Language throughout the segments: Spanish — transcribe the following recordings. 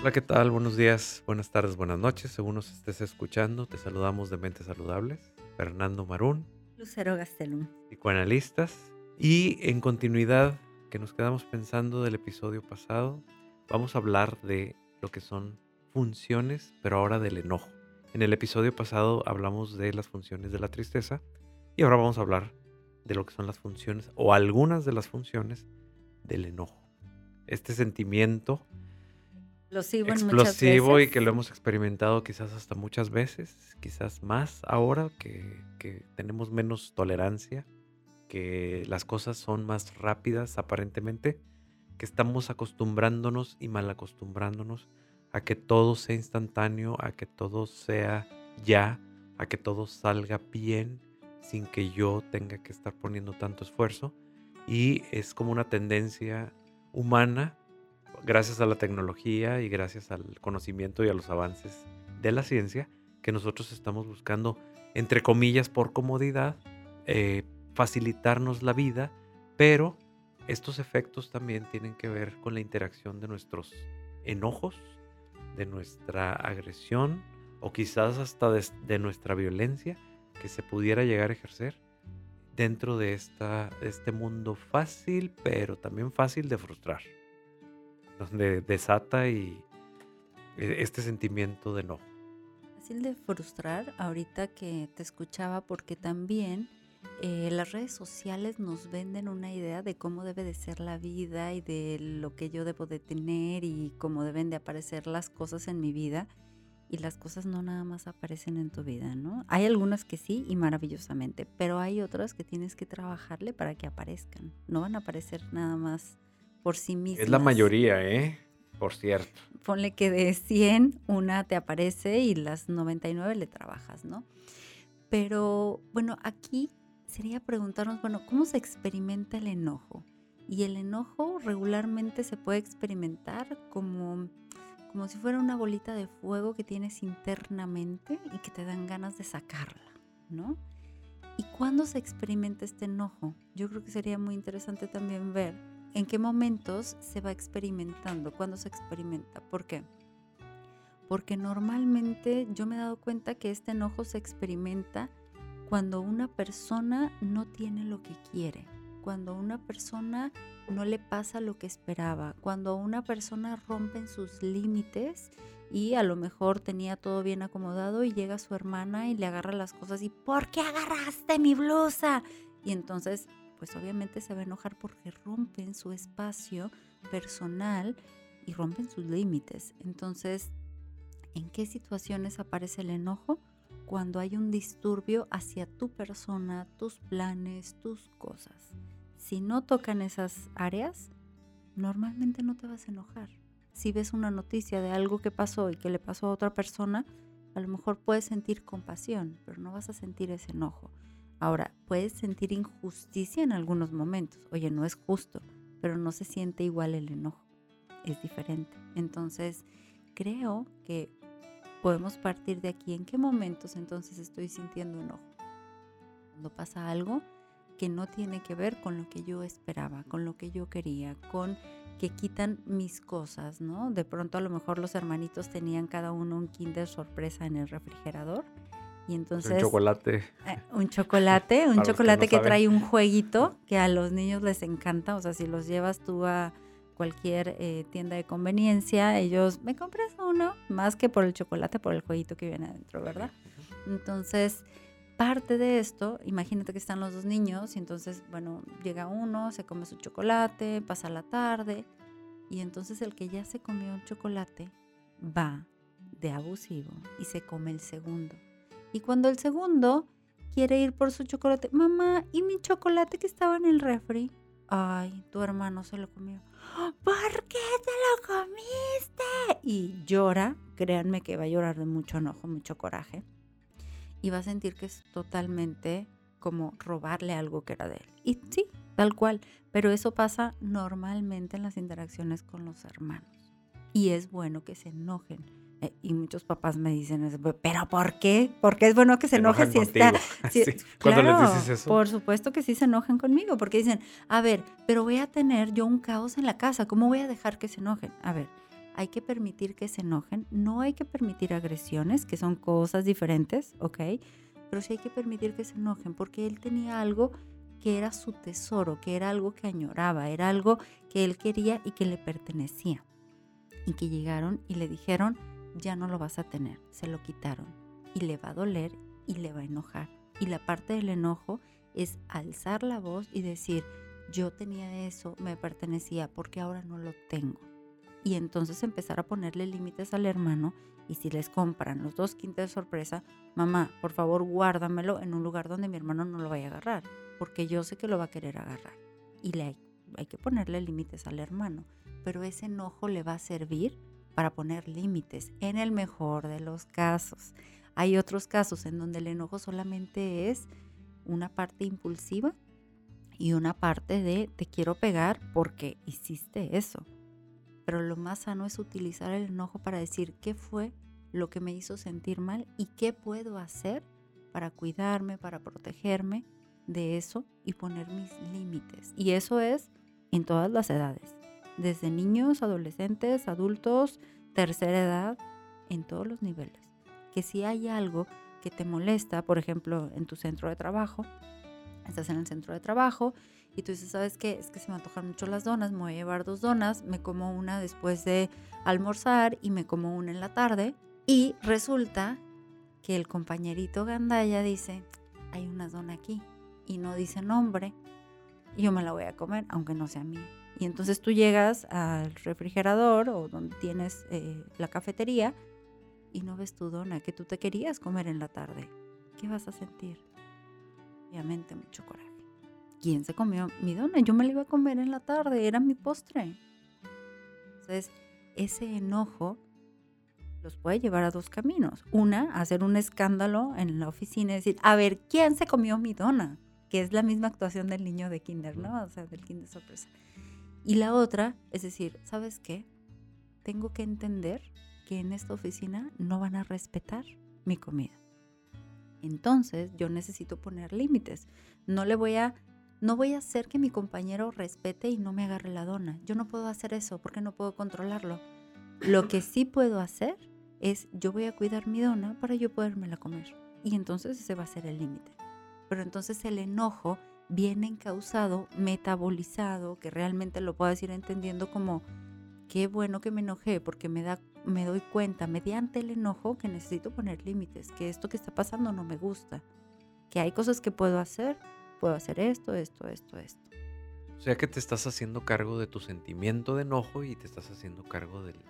Hola, ¿qué tal? Buenos días, buenas tardes, buenas noches. Según nos estés escuchando, te saludamos de Mentes Saludables. Fernando Marún, Lucero Gastelum. psicoanalistas. Y en continuidad, que nos quedamos pensando del episodio pasado, vamos a hablar de lo que son funciones, pero ahora del enojo. En el episodio pasado hablamos de las funciones de la tristeza y ahora vamos a hablar de lo que son las funciones o algunas de las funciones del enojo. Este sentimiento Explosivo, muchas explosivo y veces. que lo hemos experimentado quizás hasta muchas veces, quizás más ahora que, que tenemos menos tolerancia, que las cosas son más rápidas aparentemente, que estamos acostumbrándonos y mal acostumbrándonos a que todo sea instantáneo, a que todo sea ya, a que todo salga bien sin que yo tenga que estar poniendo tanto esfuerzo. Y es como una tendencia humana gracias a la tecnología y gracias al conocimiento y a los avances de la ciencia, que nosotros estamos buscando, entre comillas, por comodidad, eh, facilitarnos la vida, pero estos efectos también tienen que ver con la interacción de nuestros enojos, de nuestra agresión o quizás hasta de, de nuestra violencia que se pudiera llegar a ejercer dentro de esta, este mundo fácil, pero también fácil de frustrar donde desata y eh, este sentimiento de enojo. Fácil de frustrar ahorita que te escuchaba porque también eh, las redes sociales nos venden una idea de cómo debe de ser la vida y de lo que yo debo de tener y cómo deben de aparecer las cosas en mi vida. Y las cosas no nada más aparecen en tu vida, ¿no? Hay algunas que sí y maravillosamente, pero hay otras que tienes que trabajarle para que aparezcan. No van a aparecer nada más por sí mismas. Es la mayoría, ¿eh? Por cierto. Ponle que de 100 una te aparece y las 99 le trabajas, ¿no? Pero bueno, aquí sería preguntarnos, bueno, ¿cómo se experimenta el enojo? Y el enojo regularmente se puede experimentar como, como si fuera una bolita de fuego que tienes internamente y que te dan ganas de sacarla, ¿no? ¿Y cuándo se experimenta este enojo? Yo creo que sería muy interesante también ver en qué momentos se va experimentando, cuándo se experimenta. ¿Por qué? Porque normalmente yo me he dado cuenta que este enojo se experimenta cuando una persona no tiene lo que quiere, cuando una persona no le pasa lo que esperaba, cuando una persona rompe sus límites y a lo mejor tenía todo bien acomodado y llega su hermana y le agarra las cosas y ¿por qué agarraste mi blusa? Y entonces pues obviamente se va a enojar porque rompen su espacio personal y rompen sus límites. Entonces, ¿en qué situaciones aparece el enojo? Cuando hay un disturbio hacia tu persona, tus planes, tus cosas. Si no tocan esas áreas, normalmente no te vas a enojar. Si ves una noticia de algo que pasó y que le pasó a otra persona, a lo mejor puedes sentir compasión, pero no vas a sentir ese enojo. Ahora, puedes sentir injusticia en algunos momentos. Oye, no es justo, pero no se siente igual el enojo. Es diferente. Entonces, creo que podemos partir de aquí. ¿En qué momentos entonces estoy sintiendo enojo? Cuando pasa algo que no tiene que ver con lo que yo esperaba, con lo que yo quería, con que quitan mis cosas, ¿no? De pronto a lo mejor los hermanitos tenían cada uno un kinder sorpresa en el refrigerador y entonces... Un chocolate. Eh, un chocolate, un que chocolate no que, trae un jueguito que a los niños les encanta. O sea, si los llevas tú a cualquier eh, tienda de conveniencia, ellos, me compras uno, más que por el chocolate, por el jueguito que viene adentro, ¿verdad? Entonces, parte de esto, imagínate que están los dos niños y entonces, bueno, llega uno, se come su chocolate, pasa la tarde y entonces el que ya se comió el chocolate va de abusivo y se come el segundo. Y cuando el segundo quiere ir por su chocolate, mamá, ¿y mi chocolate que estaba en el refri? Ay, tu hermano se lo comió. ¿Por qué te lo comiste? Y llora, créanme que va a llorar de mucho enojo, mucho coraje. Y va a sentir que es totalmente como robarle algo que era de él. Y sí, tal cual. Pero eso pasa normalmente en las interacciones con los hermanos. Y es bueno que se enojen. Eh, y muchos papás me dicen, eso, pero ¿por qué? Porque es bueno que se, enoje si está... si- Sí, Cuando Claro, les dices eso. Por supuesto que sí se enojan conmigo, porque dicen, a ver, pero voy a tener yo un caos en la casa, ¿cómo voy a dejar que se enojen? A ver, hay que permitir que se enojen, no hay que permitir agresiones, que son cosas diferentes, ¿ok? Pero sí hay que permitir que se enojen porque él tenía algo que era su tesoro, que era algo que añoraba, era algo que él quería y que le pertenecía. Y que llegaron y le dijeron, ya no lo vas a tener, se lo quitaron. Y le va a doler y le va a enojar. Y la parte del enojo es alzar la voz y decir, yo tenía eso, me pertenecía, porque ahora no lo tengo. Y entonces empezar a ponerle límites al hermano y si les compran los dos quintos de sorpresa, mamá, por favor guárdamelo en un lugar donde mi hermano no lo vaya a agarrar, porque yo sé que lo va a querer agarrar. Y le hay que ponerle límites al hermano, pero ese enojo le va a servir para poner límites en el mejor de los casos. Hay otros casos en donde el enojo solamente es una parte impulsiva y una parte de te quiero pegar porque hiciste eso. Pero lo más sano es utilizar el enojo para decir qué fue lo que me hizo sentir mal y qué puedo hacer para cuidarme, para protegerme de eso y poner mis límites. Y eso es en todas las edades, desde niños, adolescentes, adultos, tercera edad, en todos los niveles. Que si hay algo que te molesta, por ejemplo, en tu centro de trabajo, estás en el centro de trabajo y tú dices, ¿sabes qué? Es que se me antojan mucho las donas, me voy a llevar dos donas, me como una después de almorzar y me como una en la tarde. Y resulta que el compañerito Gandaya dice, hay una dona aquí y no dice nombre y yo me la voy a comer, aunque no sea mía. Y entonces tú llegas al refrigerador o donde tienes eh, la cafetería y no ves tu dona que tú te querías comer en la tarde. ¿Qué vas a sentir? Obviamente mucho coraje. ¿Quién se comió mi dona? Yo me la iba a comer en la tarde, era mi postre. Entonces, ese enojo los puede llevar a dos caminos. Una, hacer un escándalo en la oficina y decir, a ver, ¿quién se comió mi dona? Que es la misma actuación del niño de kinder, ¿no? O sea, del kinder sorpresa. Y la otra es decir, ¿sabes qué? Tengo que entender que en esta oficina no van a respetar mi comida. Entonces yo necesito poner límites. No le voy a no voy a hacer que mi compañero respete y no me agarre la dona. Yo no puedo hacer eso porque no puedo controlarlo. Lo que sí puedo hacer es yo voy a cuidar mi dona para yo podérmela comer. Y entonces ese va a ser el límite. Pero entonces el enojo viene encausado, metabolizado, que realmente lo puedo ir entendiendo como qué bueno que me enojé porque me da me doy cuenta mediante el enojo que necesito poner límites, que esto que está pasando no me gusta, que hay cosas que puedo hacer, puedo hacer esto, esto, esto, esto. O sea que te estás haciendo cargo de tu sentimiento de enojo y te estás haciendo cargo del,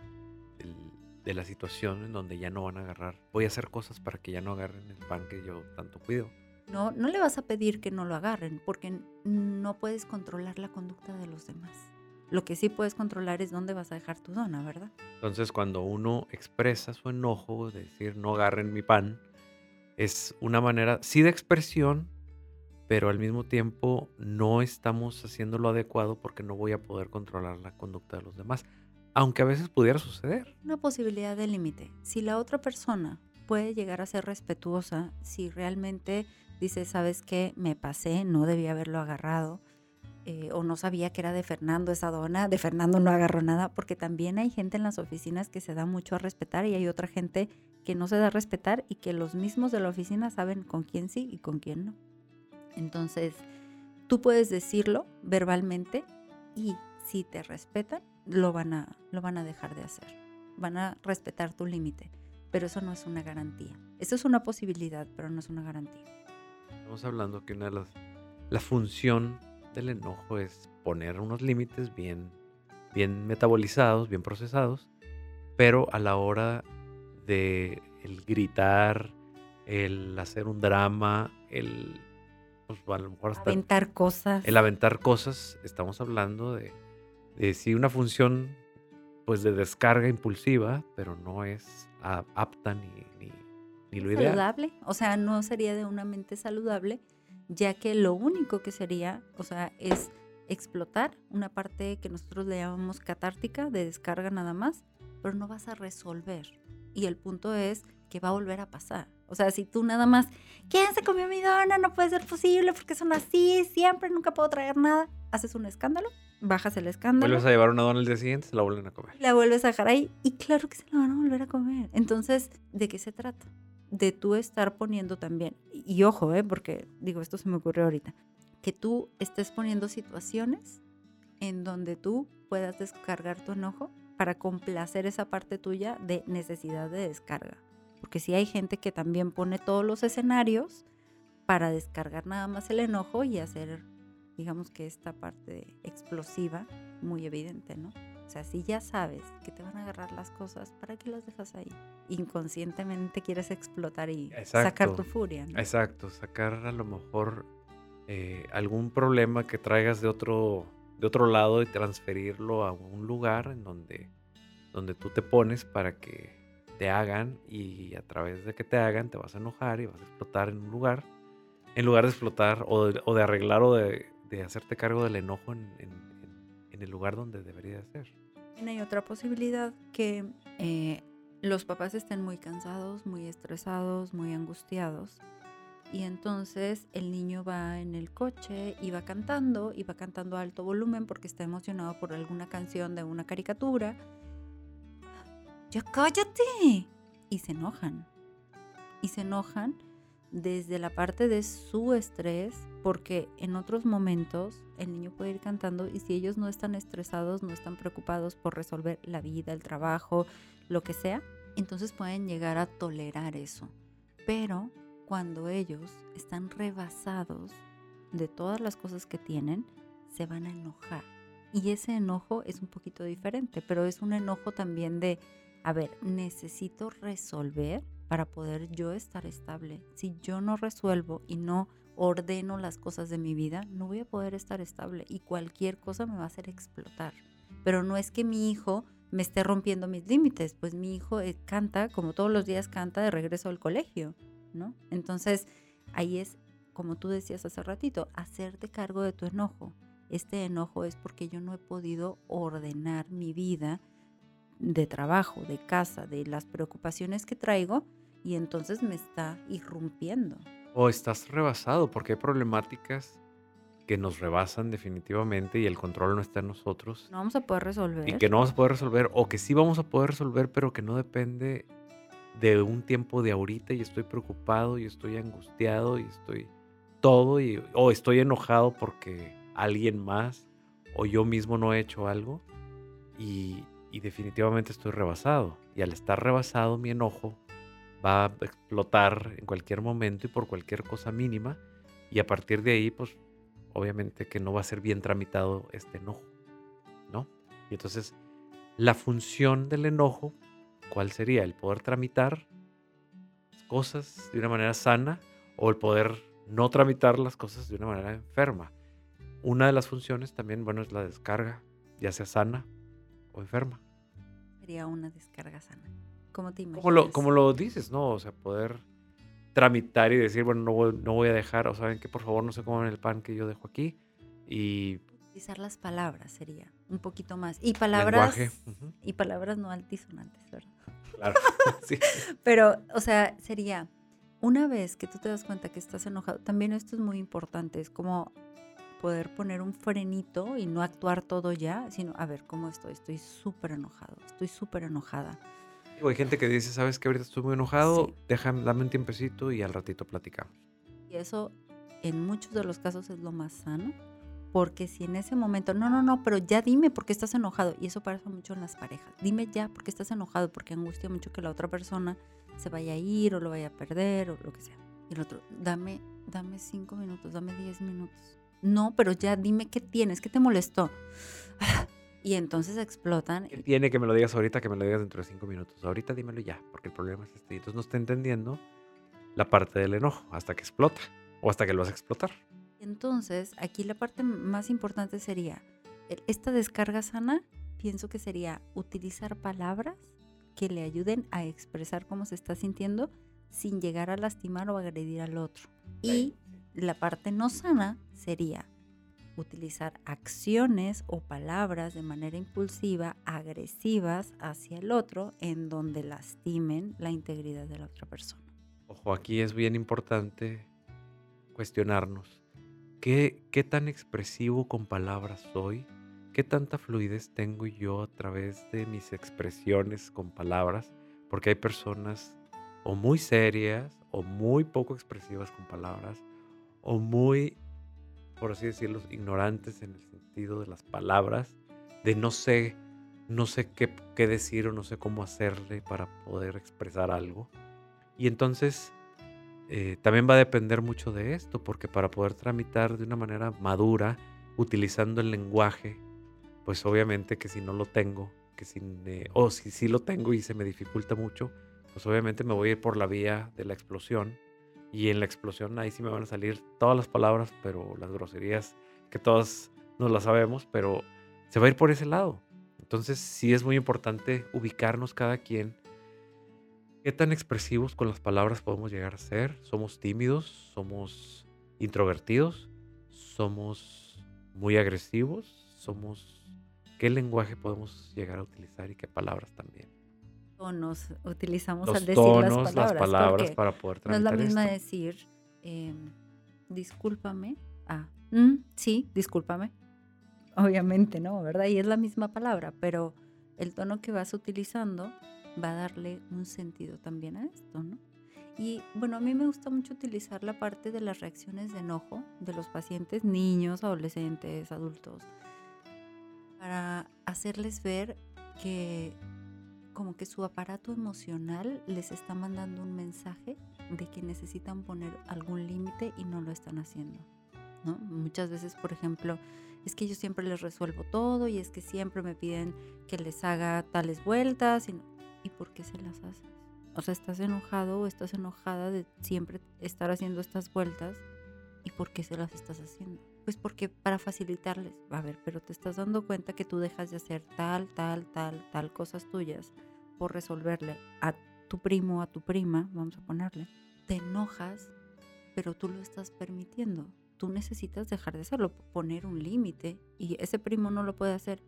de la situación en donde ya no van a agarrar. Voy a hacer cosas para que ya no agarren el pan que yo tanto cuido. No, no le vas a pedir que no lo agarren porque no puedes controlar la conducta de los demás. Lo que sí puedes controlar es dónde vas a dejar tu dona, ¿verdad? Entonces, cuando uno expresa su enojo, de decir no agarren mi pan, es una manera, sí de expresión, pero al mismo tiempo no estamos haciendo lo adecuado porque no voy a poder controlar la conducta de los demás, aunque a veces pudiera suceder. Una posibilidad de límite. Si la otra persona puede llegar a ser respetuosa, si realmente dice, sabes qué, me pasé, no debía haberlo agarrado, eh, o no sabía que era de Fernando esa dona, de Fernando no agarró nada, porque también hay gente en las oficinas que se da mucho a respetar y hay otra gente que no se da a respetar y que los mismos de la oficina saben con quién sí y con quién no. Entonces, tú puedes decirlo verbalmente y si te respetan, lo van a, lo van a dejar de hacer. Van a respetar tu límite, pero eso no es una garantía. Eso es una posibilidad, pero no es una garantía. Estamos hablando que una de las, la función del enojo es poner unos límites bien, bien metabolizados, bien procesados, pero a la hora de el gritar, el hacer un drama, el pues, aventar cosas. El aventar cosas, estamos hablando de, de sí una función pues de descarga impulsiva, pero no es apta ni, ni, lo ideal. Saludable, o sea, no sería de una mente saludable ya que lo único que sería, o sea, es explotar una parte que nosotros le llamamos catártica, de descarga nada más, pero no vas a resolver. Y el punto es que va a volver a pasar. O sea, si tú nada más, ¿quién se comió mi dona? No puede ser posible porque son así, siempre, nunca puedo traer nada. Haces un escándalo bajas el escándalo. Vuelves a llevar una dona el día siguiente, se la vuelven a comer. La vuelves a dejar ahí y claro que se la van a volver a comer. Entonces, ¿de qué se trata? De tú estar poniendo también, y ojo, ¿eh? porque digo, esto se me ocurrió ahorita, que tú estés poniendo situaciones en donde tú puedas descargar tu enojo para complacer esa parte tuya de necesidad de descarga. Porque si hay gente que también pone todos los escenarios para descargar nada más el enojo y hacer, digamos que esta parte explosiva muy evidente, ¿no? O sea, si ya sabes que te van a agarrar las cosas, ¿para qué las dejas ahí? Inconscientemente quieres explotar y sacar tu furia. ¿no? Exacto, sacar a lo mejor eh, algún problema que traigas de otro, de otro lado y transferirlo a un lugar en donde, donde tú te pones para que te hagan y a través de que te hagan te vas a enojar y vas a explotar en un lugar, en lugar de explotar o de, o de arreglar o de, de, hacerte cargo del enojo en, en, en, el lugar donde debería ser. Hay otra posibilidad que eh, los papás estén muy cansados, muy estresados, muy angustiados. Y entonces el niño va en el coche y va cantando, y va cantando a alto volumen porque está emocionado por alguna canción de una caricatura ya cállate. Y se enojan. Y se enojan desde la parte de su estrés, porque en otros momentos el niño puede ir cantando y si ellos no están estresados, no están preocupados por resolver la vida, el trabajo, lo que sea, entonces pueden llegar a tolerar eso. Pero cuando ellos están rebasados de todas las cosas que tienen, se van a enojar. Y ese enojo es un poquito diferente, pero es un enojo también de a ver, necesito resolver para poder yo estar estable. Si yo no resuelvo y no ordeno las cosas de mi vida, no voy a poder estar estable y cualquier cosa me va a hacer explotar. Pero no es que mi hijo me esté rompiendo mis límites, pues mi hijo eh, canta como todos los días canta de regreso al colegio, ¿no? Entonces, ahí es, como tú decías hace ratito, hacerte cargo de tu enojo. Este enojo es porque yo no he podido ordenar mi vida de trabajo, de casa, de las preocupaciones que traigo y entonces me está irrumpiendo. O estás rebasado porque hay problemáticas que nos rebasan definitivamente y el control no está en nosotros. No vamos a poder resolver. Y que no vamos a poder resolver o que sí vamos a poder resolver pero que no depende de un tiempo de ahorita y estoy preocupado y estoy angustiado y estoy todo y o estoy enojado porque alguien más o yo mismo no he hecho algo y, y definitivamente estoy rebasado. Y al estar rebasado, mi enojo va a explotar en cualquier momento y por cualquier cosa mínima. Y a partir de ahí, pues obviamente que no va a ser bien tramitado este enojo, ¿no? Y entonces, la función del enojo, ¿cuál sería? El poder tramitar cosas de una manera sana o el poder no tramitar las cosas de una manera enferma. Una de las funciones también, bueno, es la descarga, ya sea sana o enferma. Sería una descarga sana. ¿Cómo te imaginas? Como lo, como lo dices, ¿no? O sea, poder tramitar y decir, bueno, no voy, no voy a dejar, o saben que por favor no se coman el pan que yo dejo aquí. Y utilizar las palabras sería un poquito más. Y palabras uh -huh. y palabras no altisonantes, ¿verdad? Claro. sí. Pero, o sea, sería una vez que tú te das cuenta que estás enojado, también esto es muy importante, es como poder poner un frenito y no actuar todo ya, sino, a ver, ¿cómo estoy? Estoy súper enojado, estoy súper enojada. Hay gente que dice, ¿sabes que ahorita estoy muy enojado? Sí. Déjame, dame un tiempecito y al ratito platicamos. Y eso en muchos de los casos es lo más sano, porque si en ese momento, no, no, no, pero ya dime por qué estás enojado, y eso pasa mucho en las parejas, dime ya por qué estás enojado, porque angustia mucho que la otra persona se vaya a ir o lo vaya a perder o lo que sea. Y el otro, dame, dame cinco minutos, dame diez minutos no, pero ya dime qué tienes, qué te molestó. Y entonces explotan. ¿Qué tiene que me lo digas ahorita, que me lo digas dentro de cinco minutos? Ahorita dímelo ya, porque el problema es este. Entonces no está entendiendo la parte del enojo hasta que explota o hasta que lo hace explotar. Entonces, aquí la parte más importante sería, esta descarga sana, pienso que sería utilizar palabras que le ayuden a expresar cómo se está sintiendo sin llegar a lastimar o agredir al otro. Y la parte no sana sería utilizar acciones o palabras de manera impulsiva, agresivas hacia el otro, en donde lastimen la integridad de la otra persona. Ojo, aquí es bien importante cuestionarnos. ¿Qué, qué tan expresivo con palabras soy? qué tanta fluidez tengo yo a través de mis expresiones con palabras, porque hay personas o muy serias o muy poco expresivas con palabras o muy, por así decirlo, ignorantes en el sentido de las palabras, de no sé, no sé qué, qué decir o no sé cómo hacerle para poder expresar algo. Y entonces eh, también va a depender mucho de esto, porque para poder tramitar de una manera madura, utilizando el lenguaje, pues obviamente que si no lo tengo, que si, o si sí lo tengo y se me dificulta mucho, pues obviamente me voy a ir por la vía de la explosión. Y en la explosión ahí sí me van a salir todas las palabras, pero las groserías que todas nos las sabemos, pero se va a ir por ese lado. Entonces sí es muy importante ubicarnos cada quien ¿Qué tan expresivos con las palabras podemos llegar a ser? ¿Somos tímidos? ¿Somos introvertidos? ¿Somos muy agresivos? ¿Somos qué lenguaje podemos llegar a utilizar y qué palabras también? Tonos utilizamos Los al decir tonos, las palabras. las palabras porque para poder no es la misma esto. decir, em, discúlpame. Ah, "Mm, sí, discúlpame. Obviamente, ¿no? ¿Verdad? Y es la misma palabra, pero el tono que vas utilizando va a darle un sentido también a esto, ¿no? Y bueno, a mí me gusta mucho utilizar la parte de las reacciones de enojo de los pacientes, niños, adolescentes, adultos, para hacerles ver que como que su aparato emocional les está mandando un mensaje de que necesitan poner algún límite y no lo están haciendo. ¿no? Muchas veces, por ejemplo, es que yo siempre les resuelvo todo y es que siempre me piden que les haga tales vueltas. ¿Y, ¿y por qué se las haces? O sea, estás enojado o estás enojada de siempre estar haciendo estas vueltas. ¿Y por qué se las estás haciendo? Pues porque para facilitarles. A ver, pero te estás dando cuenta que tú dejas de hacer tal, tal, tal, tal cosas tuyas por resolverle a tu primo, a tu prima, vamos a ponerle. Te enojas, pero tú lo estás permitiendo. Tú necesitas dejar de hacerlo, poner un límite. Y ese primo no lo puede hacer.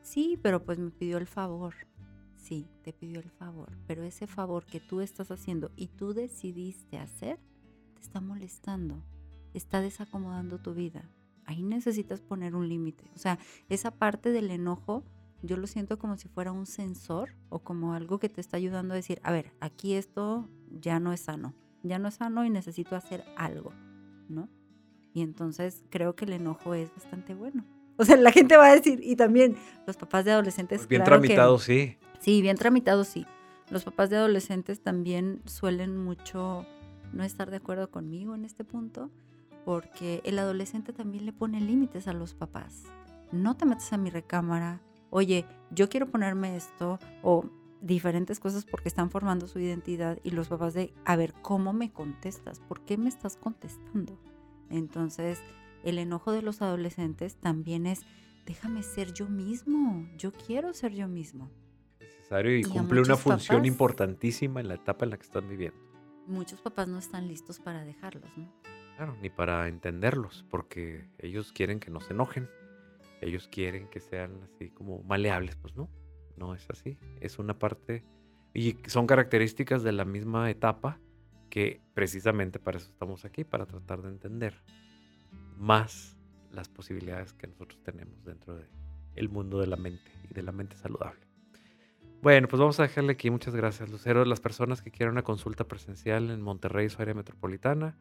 Sí, pero pues me pidió el favor. Sí, te pidió el favor. Pero ese favor que tú estás haciendo y tú decidiste hacer, te está molestando. Está desacomodando tu vida. Ahí necesitas poner un límite. O sea, esa parte del enojo, yo lo siento como si fuera un sensor o como algo que te está ayudando a decir, a ver, aquí esto ya no es sano. Ya no es sano y necesito hacer algo, ¿no? Y entonces creo que el enojo es bastante bueno. O sea, la gente va a decir, y también los papás de adolescentes. Pues bien claro sí. Sí, bien tramitado, sí. Los papás de adolescentes también suelen mucho no estar de acuerdo conmigo en este punto, porque el adolescente también le pone límites a los papás. No te metas a mi recámara, oye, yo quiero ponerme esto, o diferentes cosas porque están formando su identidad y los papás de, a ver, ¿cómo me contestas? ¿Por qué me estás contestando? Entonces, el enojo de los adolescentes también es, déjame ser yo mismo, yo quiero ser yo mismo. Necesario y, cumple una función papás- importantísima en la etapa en la que están viviendo. Muchos papás no están listos para dejarlos, ¿no? Claro, ni para entenderlos, porque ellos quieren que no se enojen. Ellos quieren que sean así como maleables, pues no, no es así. Es una parte y son características de la misma etapa que precisamente para eso estamos aquí, para tratar de entender más las posibilidades que nosotros tenemos dentro del mundo de la mente y de la mente saludable. Bueno, pues vamos a dejarle aquí. Muchas gracias, Lucero. Las personas que quieran una consulta presencial en Monterrey, su área metropolitana,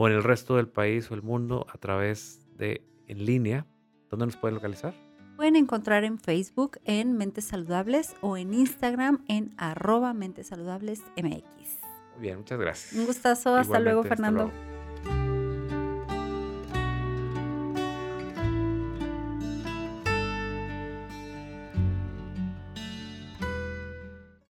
o en el resto del país o el mundo a través de en línea, ¿dónde nos pueden localizar? Pueden encontrar en Facebook en Mentes Saludables o en Instagram en arroba Mentes Saludables MX. Muy bien, muchas gracias. Un gustazo, hasta luego hasta Fernando. luego.